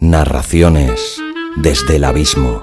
Narraciones desde el abismo.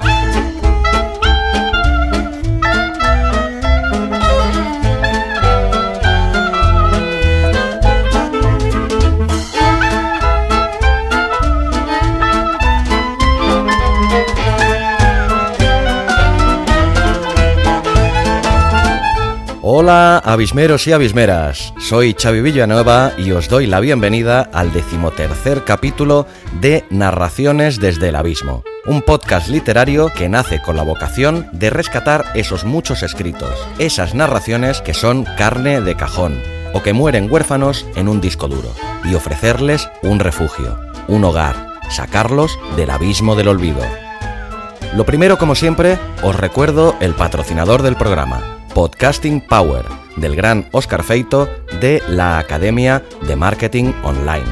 Hola, abismeros y abismeras. Soy Xavi Villanueva y os doy la bienvenida al decimotercer capítulo de Narraciones desde el Abismo, un podcast literario que nace con la vocación de rescatar esos muchos escritos, esas narraciones que son carne de cajón o que mueren huérfanos en un disco duro, y ofrecerles un refugio, un hogar, sacarlos del abismo del olvido. Lo primero, como siempre, os recuerdo el patrocinador del programa, Podcasting Power, del gran Oscar Feito de la Academia de Marketing Online.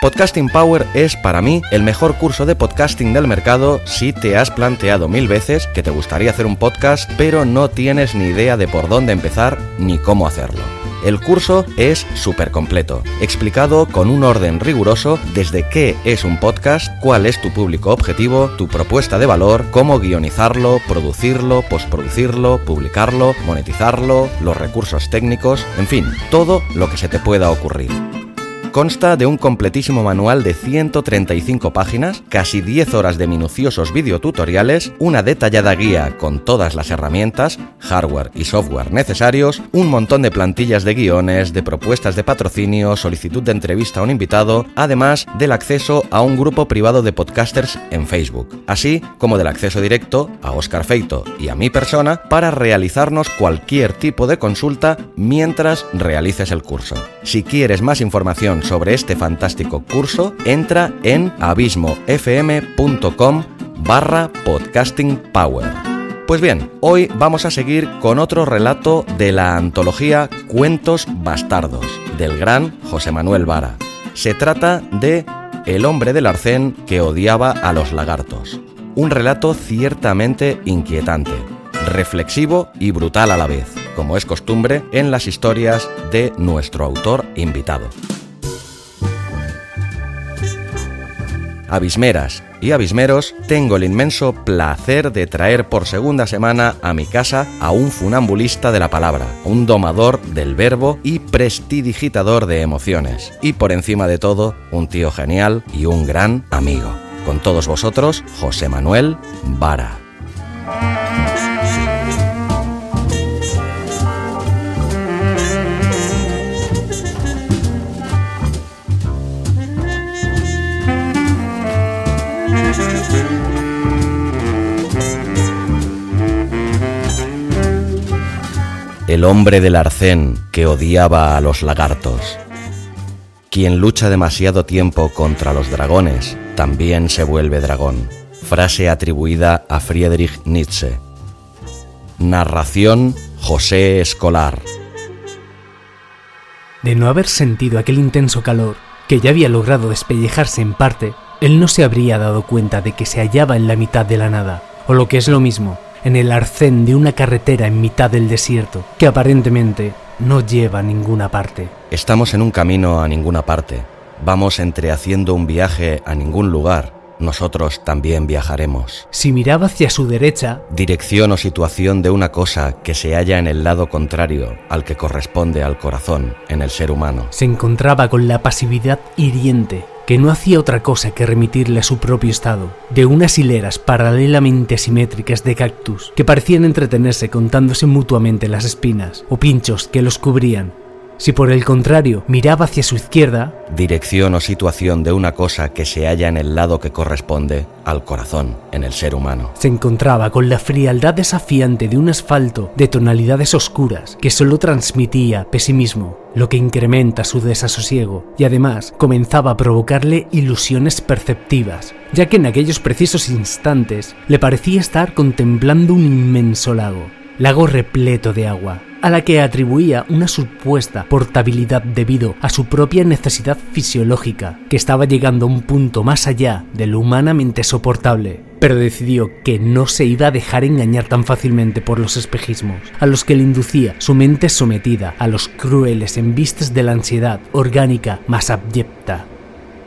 Podcasting Power es para mí el mejor curso de podcasting del mercado si te has planteado mil veces que te gustaría hacer un podcast pero no tienes ni idea de por dónde empezar ni cómo hacerlo. El curso es súper completo, explicado con un orden riguroso desde qué es un podcast, cuál es tu público objetivo, tu propuesta de valor, cómo guionizarlo, producirlo, postproducirlo, publicarlo, monetizarlo, los recursos técnicos, en fin, todo lo que se te pueda ocurrir. Consta de un completísimo manual de 135 páginas, casi 10 horas de minuciosos videotutoriales, una detallada guía con todas las herramientas, hardware y software necesarios, un montón de plantillas de guiones, de propuestas de patrocinio, solicitud de entrevista a un invitado, además del acceso a un grupo privado de podcasters en Facebook, así como del acceso directo a Oscar Feito y a mi persona para realizarnos cualquier tipo de consulta mientras realices el curso. Si quieres más información sobre este fantástico curso, entra en abismofm.com barra podcasting power. Pues bien, hoy vamos a seguir con otro relato de la antología Cuentos Bastardos, del gran José Manuel Vara. Se trata de El hombre del arcén que odiaba a los lagartos. Un relato ciertamente inquietante, reflexivo y brutal a la vez, como es costumbre en las historias de nuestro autor invitado. Abismeras y abismeros, tengo el inmenso placer de traer por segunda semana a mi casa a un funambulista de la palabra, un domador del verbo y prestidigitador de emociones, y por encima de todo, un tío genial y un gran amigo. Con todos vosotros, José Manuel Vara. El hombre del arcén que odiaba a los lagartos. Quien lucha demasiado tiempo contra los dragones también se vuelve dragón. Frase atribuida a Friedrich Nietzsche. Narración José Escolar. De no haber sentido aquel intenso calor, que ya había logrado despellejarse en parte, él no se habría dado cuenta de que se hallaba en la mitad de la nada, o lo que es lo mismo, en el arcén de una carretera en mitad del desierto, que aparentemente no lleva a ninguna parte. Estamos en un camino a ninguna parte. Vamos entre haciendo un viaje a ningún lugar. Nosotros también viajaremos. Si miraba hacia su derecha, Dirección o situación de una cosa que se halla en el lado contrario al que corresponde al corazón en el ser humano. se encontraba con la pasividad hiriente que no hacía otra cosa que remitirle a su propio estado, de unas hileras paralelamente simétricas de cactus que parecían entretenerse contándose mutuamente las espinas o pinchos que los cubrían. Si por el contrario miraba hacia su izquierda, Dirección o situación de una cosa que se halla en el lado que corresponde al corazón en el ser humano. se encontraba con la frialdad desafiante de un asfalto de tonalidades oscuras que solo transmitía pesimismo, lo que incrementa su desasosiego y además comenzaba a provocarle ilusiones perceptivas, ya que en aquellos precisos instantes le parecía estar contemplando un inmenso lago, lago repleto de agua, a la que atribuía una supuesta portabilidad debido a su propia necesidad fisiológica, que estaba llegando a un punto más allá de lo humanamente soportable. pero decidió que no se iba a dejar engañar tan fácilmente por los espejismos, a los que le inducía su mente sometida a los crueles embistes de la ansiedad orgánica más abyecta.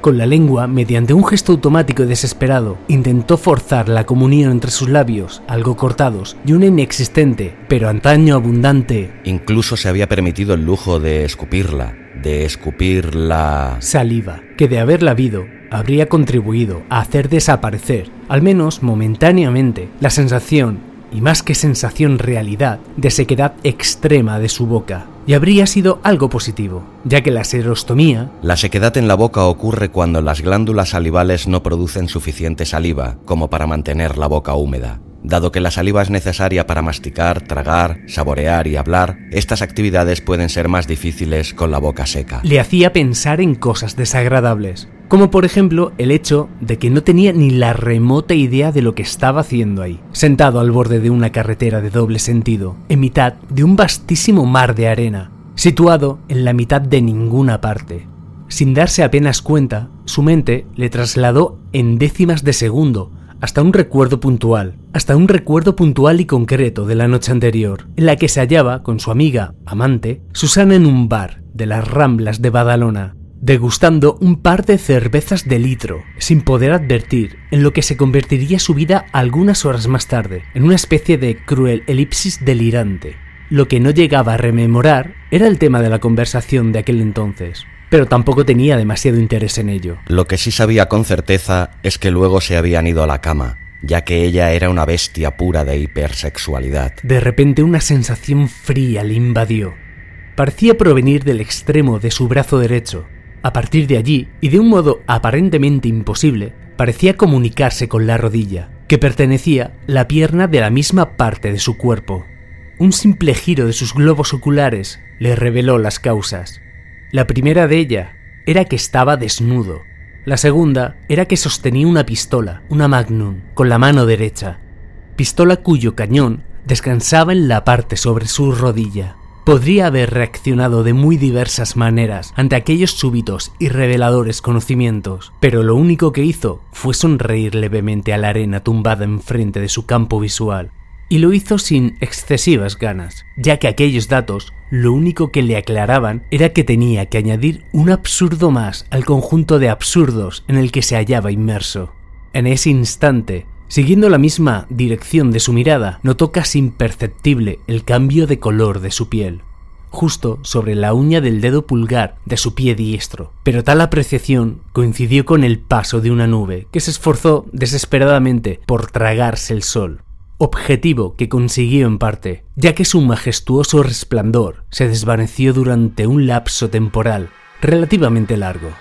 Con la lengua, mediante un gesto automático y desesperado, intentó forzar la comunión entre sus labios, algo cortados, y una inexistente, pero antaño abundante. Incluso se había permitido el lujo de escupirla, de escupir la... saliva, que de haberla habido, habría contribuido a hacer desaparecer, al menos momentáneamente, la sensación y más que sensación realidad, de sequedad extrema de su boca. Y habría sido algo positivo, ya que la serostomía... La sequedad en la boca ocurre cuando las glándulas salivales no producen suficiente saliva como para mantener la boca húmeda. Dado que la saliva es necesaria para masticar, tragar, saborear y hablar, estas actividades pueden ser más difíciles con la boca seca. Le hacía pensar en cosas desagradables, como por ejemplo el hecho de que no tenía ni la remota idea de lo que estaba haciendo ahí, sentado al borde de una carretera de doble sentido, en mitad de un vastísimo mar de arena, situado en la mitad de ninguna parte. Sin darse apenas cuenta, su mente le trasladó en décimas de segundo hasta un recuerdo puntual, hasta un recuerdo puntual y concreto de la noche anterior, en la que se hallaba con su amiga, amante, Susana en un bar de las Ramblas de Badalona, degustando un par de cervezas de litro, sin poder advertir en lo que se convertiría su vida algunas horas más tarde, en una especie de cruel elipsis delirante. Lo que no llegaba a rememorar era el tema de la conversación de aquel entonces, pero tampoco tenía demasiado interés en ello. Lo que sí sabía con certeza es que luego se habían ido a la cama, ya que ella era una bestia pura de hipersexualidad. De repente una sensación fría le invadió. Parecía provenir del extremo de su brazo derecho, a partir de allí, y de un modo aparentemente imposible, parecía comunicarse con la rodilla, que pertenecía la pierna de la misma parte de su cuerpo. Un simple giro de sus globos oculares le reveló las causas. La primera de ella era que estaba desnudo. La segunda era que sostenía una pistola, una Magnum, con la mano derecha. Pistola cuyo cañón descansaba en la parte sobre su rodilla. Podría haber reaccionado de muy diversas maneras ante aquellos súbitos y reveladores conocimientos, pero lo único que hizo fue sonreír levemente a la arena tumbada enfrente de su campo visual. Y lo hizo sin excesivas ganas, ya que aquellos datos lo único que le aclaraban era que tenía que añadir un absurdo más al conjunto de absurdos en el que se hallaba inmerso. En ese instante, Siguiendo la misma dirección de su mirada, notó casi imperceptible el cambio de color de su piel, justo sobre la uña del dedo pulgar de su pie diestro. Pero tal apreciación coincidió con el paso de una nube que se esforzó desesperadamente por tragarse el sol, objetivo que consiguió en parte, ya que su majestuoso resplandor se desvaneció durante un lapso temporal relativamente largo.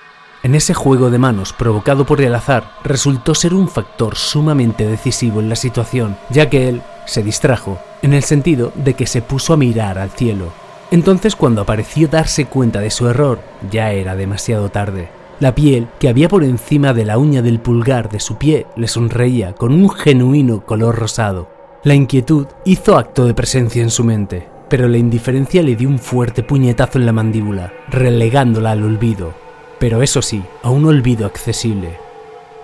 En ese juego de manos provocado por el azar resultó ser un factor sumamente decisivo en la situación, ya que él se distrajo, en el sentido de que se puso a mirar al cielo. Entonces cuando apareció darse cuenta de su error, ya era demasiado tarde. La piel que había por encima de la uña del pulgar de su pie le sonreía con un genuino color rosado. La inquietud hizo acto de presencia en su mente, pero la indiferencia le dio un fuerte puñetazo en la mandíbula, relegándola al olvido pero eso sí, a un olvido accesible.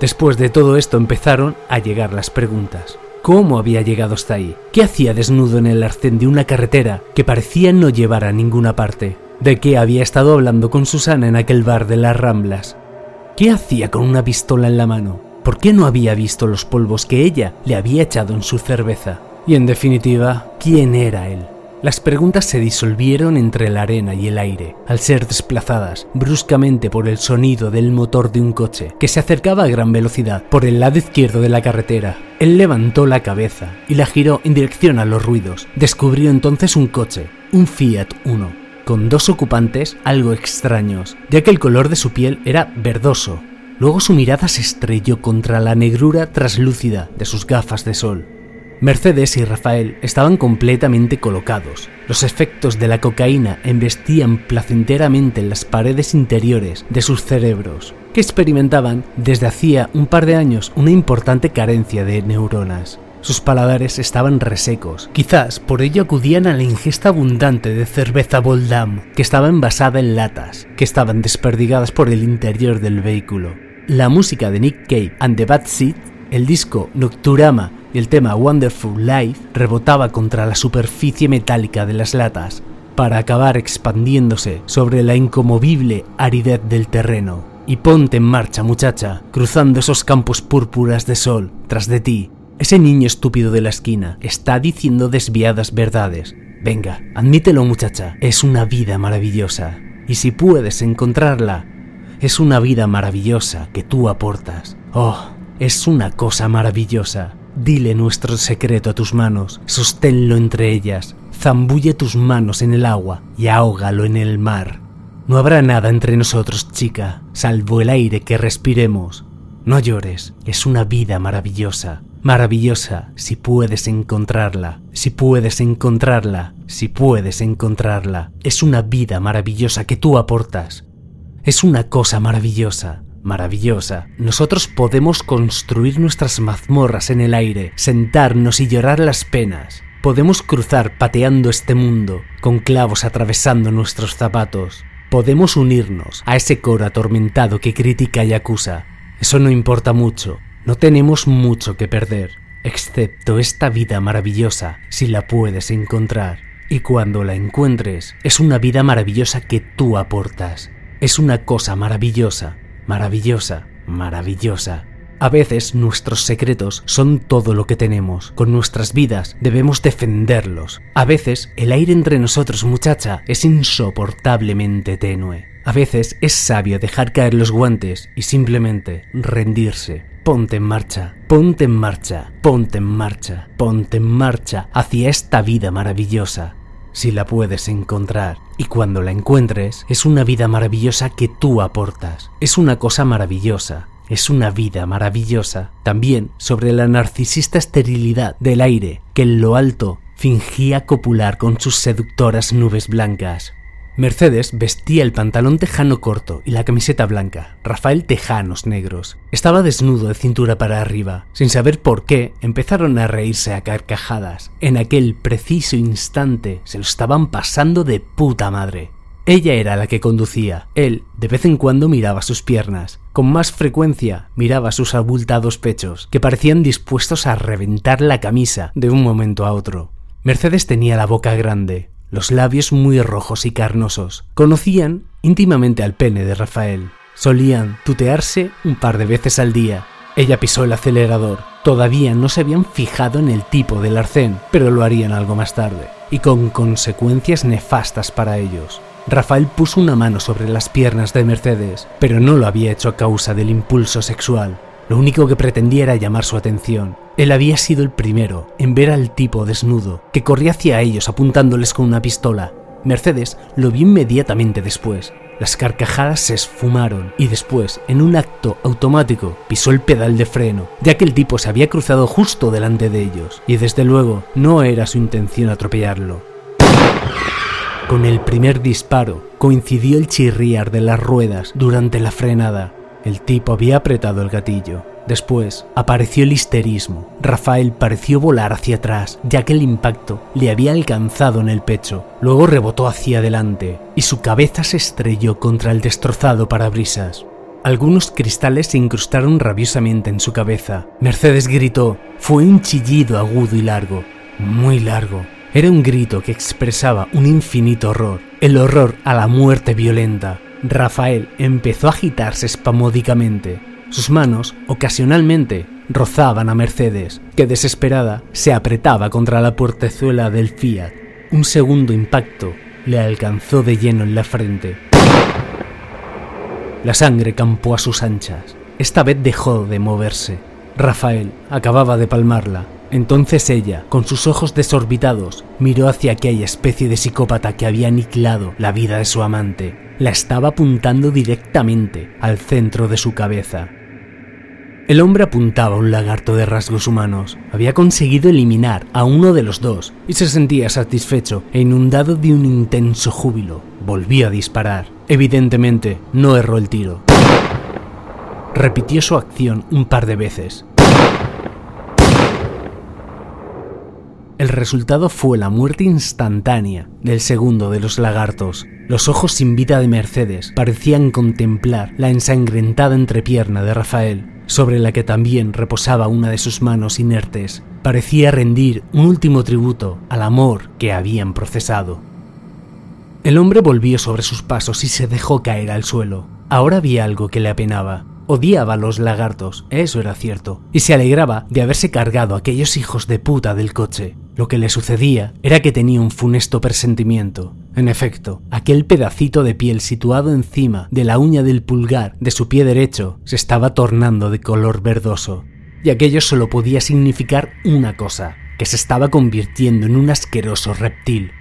Después de todo esto empezaron a llegar las preguntas. ¿Cómo había llegado hasta ahí? ¿Qué hacía desnudo en el arcén de una carretera que parecía no llevar a ninguna parte? ¿De qué había estado hablando con Susana en aquel bar de las Ramblas? ¿Qué hacía con una pistola en la mano? ¿Por qué no había visto los polvos que ella le había echado en su cerveza? Y en definitiva, ¿quién era él? Las preguntas se disolvieron entre la arena y el aire, al ser desplazadas bruscamente por el sonido del motor de un coche que se acercaba a gran velocidad por el lado izquierdo de la carretera. Él levantó la cabeza y la giró en dirección a los ruidos. Descubrió entonces un coche, un Fiat Uno, con dos ocupantes algo extraños, ya que el color de su piel era verdoso. Luego su mirada se estrelló contra la negrura traslúcida de sus gafas de sol. Mercedes y Rafael estaban completamente colocados. Los efectos de la cocaína embestían placenteramente en las paredes interiores de sus cerebros, que experimentaban desde hacía un par de años una importante carencia de neuronas. Sus paladares estaban resecos. Quizás por ello acudían a la ingesta abundante de cerveza Boldam, que estaba envasada en latas, que estaban desperdigadas por el interior del vehículo. La música de Nick Cave and the Bad Seed El disco Nocturama y el tema Wonderful Life rebotaba contra la superficie metálica de las latas para acabar expandiéndose sobre la incomovible aridez del terreno. Y ponte en marcha, muchacha, cruzando esos campos púrpuras de sol tras de ti. Ese niño estúpido de la esquina está diciendo desviadas verdades. Venga, admítelo, muchacha, es una vida maravillosa. Y si puedes encontrarla, es una vida maravillosa que tú aportas. Oh, es una cosa maravillosa. Dile nuestro secreto a tus manos, sosténlo entre ellas, zambulle tus manos en el agua y ahógalo en el mar. No habrá nada entre nosotros, chica, salvo el aire que respiremos. No llores, es una vida maravillosa, maravillosa si puedes encontrarla, si puedes encontrarla, si puedes encontrarla. Es una vida maravillosa que tú aportas. Es una cosa maravillosa, maravillosa. Nosotros podemos construir nuestras mazmorras en el aire, sentarnos y llorar las penas. Podemos cruzar pateando este mundo, con clavos atravesando nuestros zapatos. Podemos unirnos a ese coro atormentado que critica y acusa. Eso no importa mucho. No tenemos mucho que perder, excepto esta vida maravillosa, si la puedes encontrar. Y cuando la encuentres, es una vida maravillosa que tú aportas. Es una cosa maravillosa, maravillosa, maravillosa. A veces nuestros secretos son todo lo que tenemos. Con nuestras vidas debemos defenderlos. A veces el aire entre nosotros, muchacha, es insoportablemente tenue. A veces es sabio dejar caer los guantes y simplemente rendirse. Ponte en marcha, ponte en marcha, ponte en marcha, ponte en marcha hacia esta vida maravillosa. Si la puedes encontrar y cuando la encuentres, es una vida maravillosa que tú aportas. Es una cosa maravillosa, es una vida maravillosa. También sobre la narcisista esterilidad del aire que en lo alto fingía copular con sus seductoras nubes blancas. Mercedes vestía el pantalón tejano corto y la camiseta blanca, Rafael tejanos negros. Estaba desnudo de cintura para arriba. Sin saber por qué, empezaron a reírse a carcajadas. En aquel preciso instante se lo estaban pasando de puta madre. Ella era la que conducía. Él, de vez en cuando, miraba sus piernas. Con más frecuencia, miraba sus abultados pechos, que parecían dispuestos a reventar la camisa de un momento a otro. Mercedes tenía la boca grande, los labios muy rojos y carnosos. Conocían íntimamente al pene de Rafael. Solían tutearse un par de veces al día. Ella pisó el acelerador. Todavía no se habían fijado en el tipo del arcén, pero lo harían algo más tarde, y con consecuencias nefastas para ellos. Rafael puso una mano sobre las piernas de Mercedes, pero no lo había hecho a causa del impulso sexual. Lo único que pretendía era llamar su atención. Él había sido el primero en ver al tipo desnudo, que corría hacia ellos apuntándoles con una pistola. Mercedes lo vio inmediatamente después. Las carcajadas se esfumaron y después, en un acto automático, pisó el pedal de freno, ya que el tipo se había cruzado justo delante de ellos, y desde luego no era su intención atropellarlo. Con el primer disparo coincidió el chirriar de las ruedas durante la frenada. El tipo había apretado el gatillo. Después apareció el histerismo. Rafael pareció volar hacia atrás, ya que el impacto le había alcanzado en el pecho. Luego rebotó hacia adelante y su cabeza se estrelló contra el destrozado parabrisas. Algunos cristales se incrustaron rabiosamente en su cabeza. Mercedes gritó. Fue un chillido agudo y largo, muy largo. Era un grito que expresaba un infinito horror, el horror a la muerte violenta. Rafael empezó a agitarse espamódicamente. Sus manos, ocasionalmente, rozaban a Mercedes, que desesperada se apretaba contra la puertezuela del Fiat. Un segundo impacto le alcanzó de lleno en la frente. La sangre campó a sus anchas. Esta vez dejó de moverse. Rafael acababa de palmarla entonces ella, con sus ojos desorbitados, miró hacia aquella especie de psicópata que había aniquilado la vida de su amante. La estaba apuntando directamente al centro de su cabeza. El hombre apuntaba a un lagarto de rasgos humanos. Había conseguido eliminar a uno de los dos y se sentía satisfecho e inundado de un intenso júbilo. Volvió a disparar. Evidentemente, no erró el tiro. Repitió su acción un par de veces. Resultado fue la muerte instantánea del segundo de los lagartos. Los ojos sin vida de Mercedes parecían contemplar la ensangrentada entrepierna de Rafael, sobre la que también reposaba una de sus manos inertes. Parecía rendir un último tributo al amor que habían procesado. El hombre volvió sobre sus pasos y se dejó caer al suelo. Ahora había algo que le apenaba. Odiaba a los lagartos, eso era cierto, y se alegraba de haberse cargado a aquellos hijos de puta del coche. Lo que le sucedía era que tenía un funesto presentimiento. En efecto, aquel pedacito de piel situado encima de la uña del pulgar de su pie derecho se estaba tornando de color verdoso. Y aquello solo podía significar una cosa, que se estaba convirtiendo en un asqueroso reptil.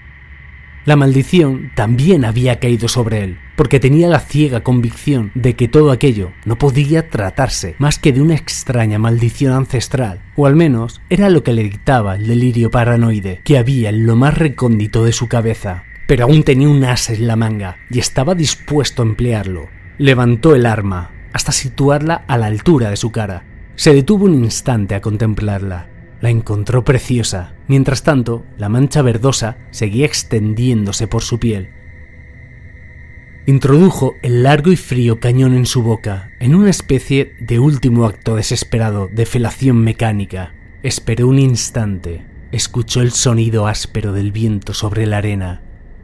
La maldición también había caído sobre él, porque tenía la ciega convicción de que todo aquello no podía tratarse más que de una extraña maldición ancestral, o al menos era lo que le dictaba el delirio paranoide que había en lo más recóndito de su cabeza. Pero aún tenía un as en la manga y estaba dispuesto a emplearlo. Levantó el arma hasta situarla a la altura de su cara. Se detuvo un instante a contemplarla la encontró preciosa. Mientras tanto, la mancha verdosa seguía extendiéndose por su piel. Introdujo el largo y frío cañón en su boca, en una especie de último acto desesperado de felación mecánica. Esperó un instante, escuchó el sonido áspero del viento sobre la arena,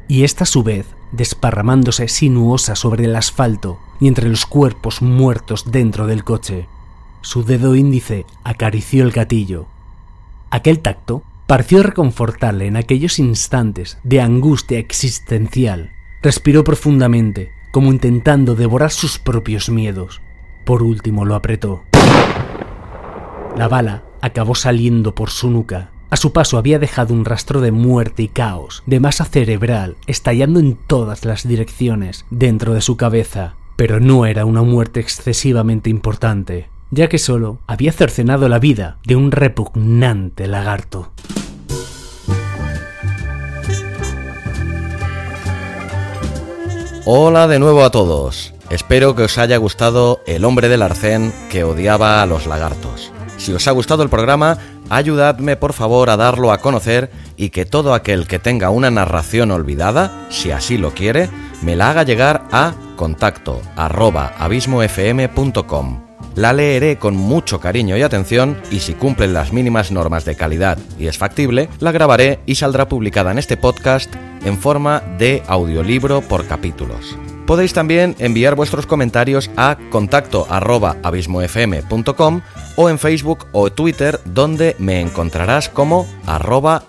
y esta a su vez desparramándose sinuosa sobre el asfalto y entre los cuerpos muertos dentro del coche. Su dedo índice acarició el gatillo Aquel tacto pareció reconfortarle en aquellos instantes de angustia existencial. Respiró profundamente, como intentando devorar sus propios miedos. Por último lo apretó. La bala acabó saliendo por su nuca. A su paso había dejado un rastro de muerte y caos, de masa cerebral, estallando en todas las direcciones dentro de su cabeza. Pero no era una muerte excesivamente importante ya que solo había cercenado la vida de un repugnante lagarto. Hola de nuevo a todos. Espero que os haya gustado El hombre del arcén que odiaba a los lagartos. Si os ha gustado el programa, ayudadme por favor a darlo a conocer y que todo aquel que tenga una narración olvidada, si así lo quiere, me la haga llegar a contacto arroba abismofm.com la leeré con mucho cariño y atención y si cumplen las mínimas normas de calidad y es factible, la grabaré y saldrá publicada en este podcast en forma de audiolibro por capítulos. Podéis también enviar vuestros comentarios a contacto abismofm.com o en Facebook o Twitter donde me encontrarás como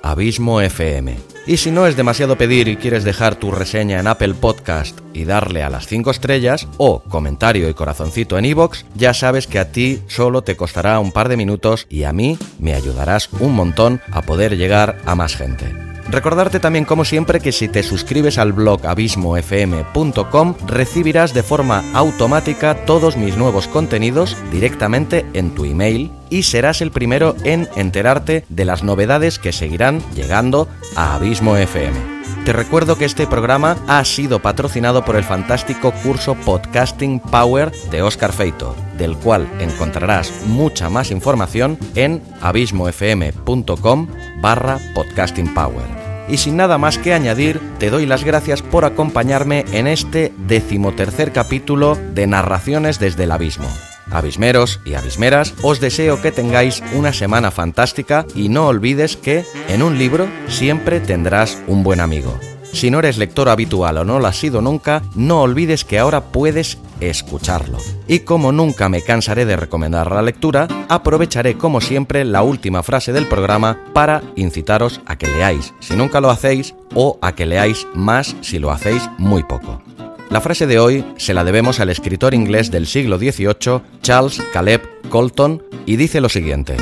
abismofm. Y si no es demasiado pedir y quieres dejar tu reseña en Apple Podcast y darle a las 5 estrellas o comentario y corazoncito en iVoox, ya sabes que a ti solo te costará un par de minutos y a mí me ayudarás un montón a poder llegar a más gente. Recordarte también, como siempre, que si te suscribes al blog abismofm.com recibirás de forma automática todos mis nuevos contenidos directamente en tu email y serás el primero en enterarte de las novedades que seguirán llegando a Abismo FM. Te recuerdo que este programa ha sido patrocinado por el fantástico curso Podcasting Power de Oscar Feito, del cual encontrarás mucha más información en abismofm.com barra podcasting power. Y sin nada más que añadir, te doy las gracias por acompañarme en este decimotercer capítulo de Narraciones desde el Abismo. Abismeros y abismeras, os deseo que tengáis una semana fantástica y no olvides que en un libro siempre tendrás un buen amigo. Si no eres lector habitual o no lo has sido nunca, no olvides que ahora puedes escucharlo. Y como nunca me cansaré de recomendar la lectura, aprovecharé como siempre la última frase del programa para incitaros a que leáis si nunca lo hacéis o a que leáis más si lo hacéis muy poco. La frase de hoy se la debemos al escritor inglés del siglo XVIII, Charles Caleb Colton, y dice lo siguiente.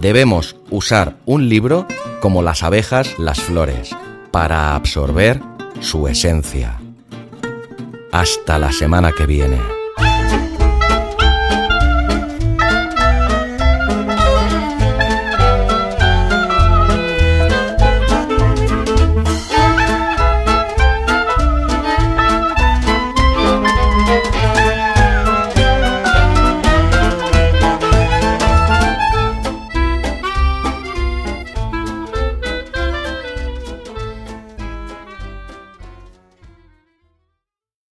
Debemos usar un libro como las abejas las flores para absorber su esencia. Hasta la semana que viene.